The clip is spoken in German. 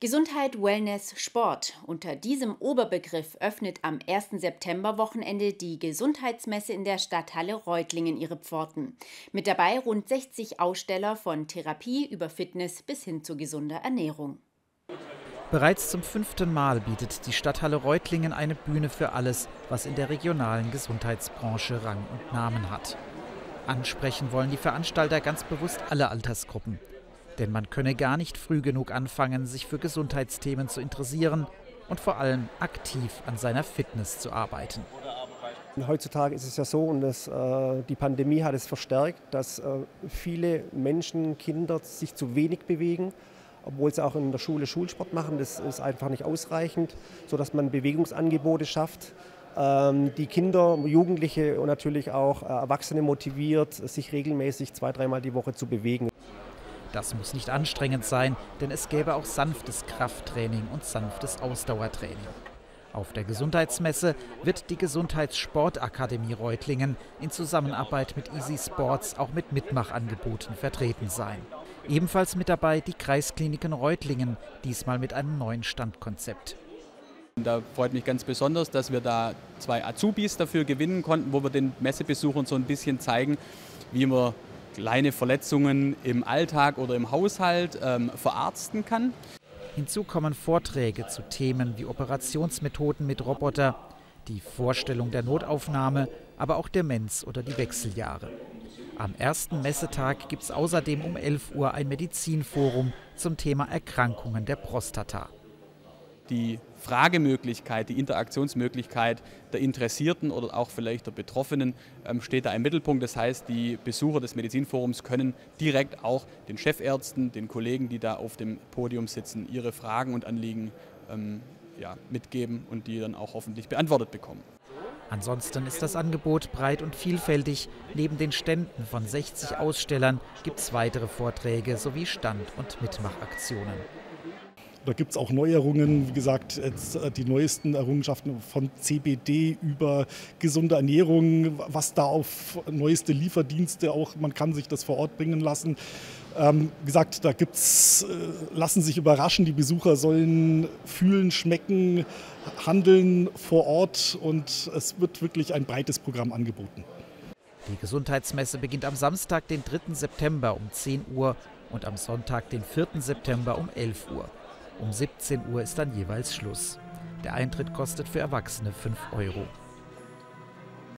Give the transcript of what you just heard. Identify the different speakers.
Speaker 1: Gesundheit, Wellness, Sport. Unter diesem Oberbegriff öffnet am 1. September-Wochenende die Gesundheitsmesse in der Stadthalle Reutlingen ihre Pforten. Mit dabei rund 60 Aussteller von Therapie über Fitness bis hin zu gesunder Ernährung.
Speaker 2: Bereits zum fünften Mal bietet die Stadthalle Reutlingen eine Bühne für alles, was in der regionalen Gesundheitsbranche Rang und Namen hat. Ansprechen wollen die Veranstalter ganz bewusst alle Altersgruppen. Denn man könne gar nicht früh genug anfangen, sich für Gesundheitsthemen zu interessieren und vor allem aktiv an seiner Fitness zu arbeiten.
Speaker 3: Heutzutage ist es ja so, und das, äh, die Pandemie hat es verstärkt, dass äh, viele Menschen, Kinder sich zu wenig bewegen, obwohl sie auch in der Schule Schulsport machen. Das ist einfach nicht ausreichend, sodass man Bewegungsangebote schafft, ähm, die Kinder, Jugendliche und natürlich auch äh, Erwachsene motiviert, sich regelmäßig zwei, dreimal die Woche zu bewegen.
Speaker 2: Das muss nicht anstrengend sein, denn es gäbe auch sanftes Krafttraining und sanftes Ausdauertraining. Auf der Gesundheitsmesse wird die Gesundheitssportakademie Reutlingen in Zusammenarbeit mit Easy Sports auch mit Mitmachangeboten vertreten sein. Ebenfalls mit dabei die Kreiskliniken Reutlingen, diesmal mit einem neuen Standkonzept.
Speaker 4: Da freut mich ganz besonders, dass wir da zwei Azubis dafür gewinnen konnten, wo wir den Messebesuchern so ein bisschen zeigen, wie man kleine Verletzungen im Alltag oder im Haushalt ähm, verarzten kann.
Speaker 2: Hinzu kommen Vorträge zu Themen wie Operationsmethoden mit Roboter, die Vorstellung der Notaufnahme, aber auch Demenz oder die Wechseljahre. Am ersten Messetag gibt es außerdem um 11 Uhr ein Medizinforum zum Thema Erkrankungen der Prostata
Speaker 4: die Fragemöglichkeit, die Interaktionsmöglichkeit der Interessierten oder auch vielleicht der Betroffenen ähm, steht da im Mittelpunkt. Das heißt, die Besucher des Medizinforums können direkt auch den Chefärzten, den Kollegen, die da auf dem Podium sitzen, ihre Fragen und Anliegen ähm, ja, mitgeben und die dann auch hoffentlich beantwortet bekommen.
Speaker 2: Ansonsten ist das Angebot breit und vielfältig. Neben den Ständen von 60 Ausstellern gibt es weitere Vorträge sowie Stand- und Mitmachaktionen.
Speaker 5: Da gibt es auch Neuerungen, wie gesagt, jetzt äh, die neuesten Errungenschaften von CBD über gesunde Ernährung, was da auf neueste Lieferdienste auch, man kann sich das vor Ort bringen lassen. Ähm, wie gesagt, da gibt's, äh, lassen sich überraschen, die Besucher sollen fühlen, schmecken, handeln vor Ort und es wird wirklich ein breites Programm angeboten.
Speaker 2: Die Gesundheitsmesse beginnt am Samstag, den 3. September um 10 Uhr und am Sonntag, den 4. September um 11 Uhr. Um 17 Uhr ist dann jeweils Schluss. Der Eintritt kostet für Erwachsene 5 Euro.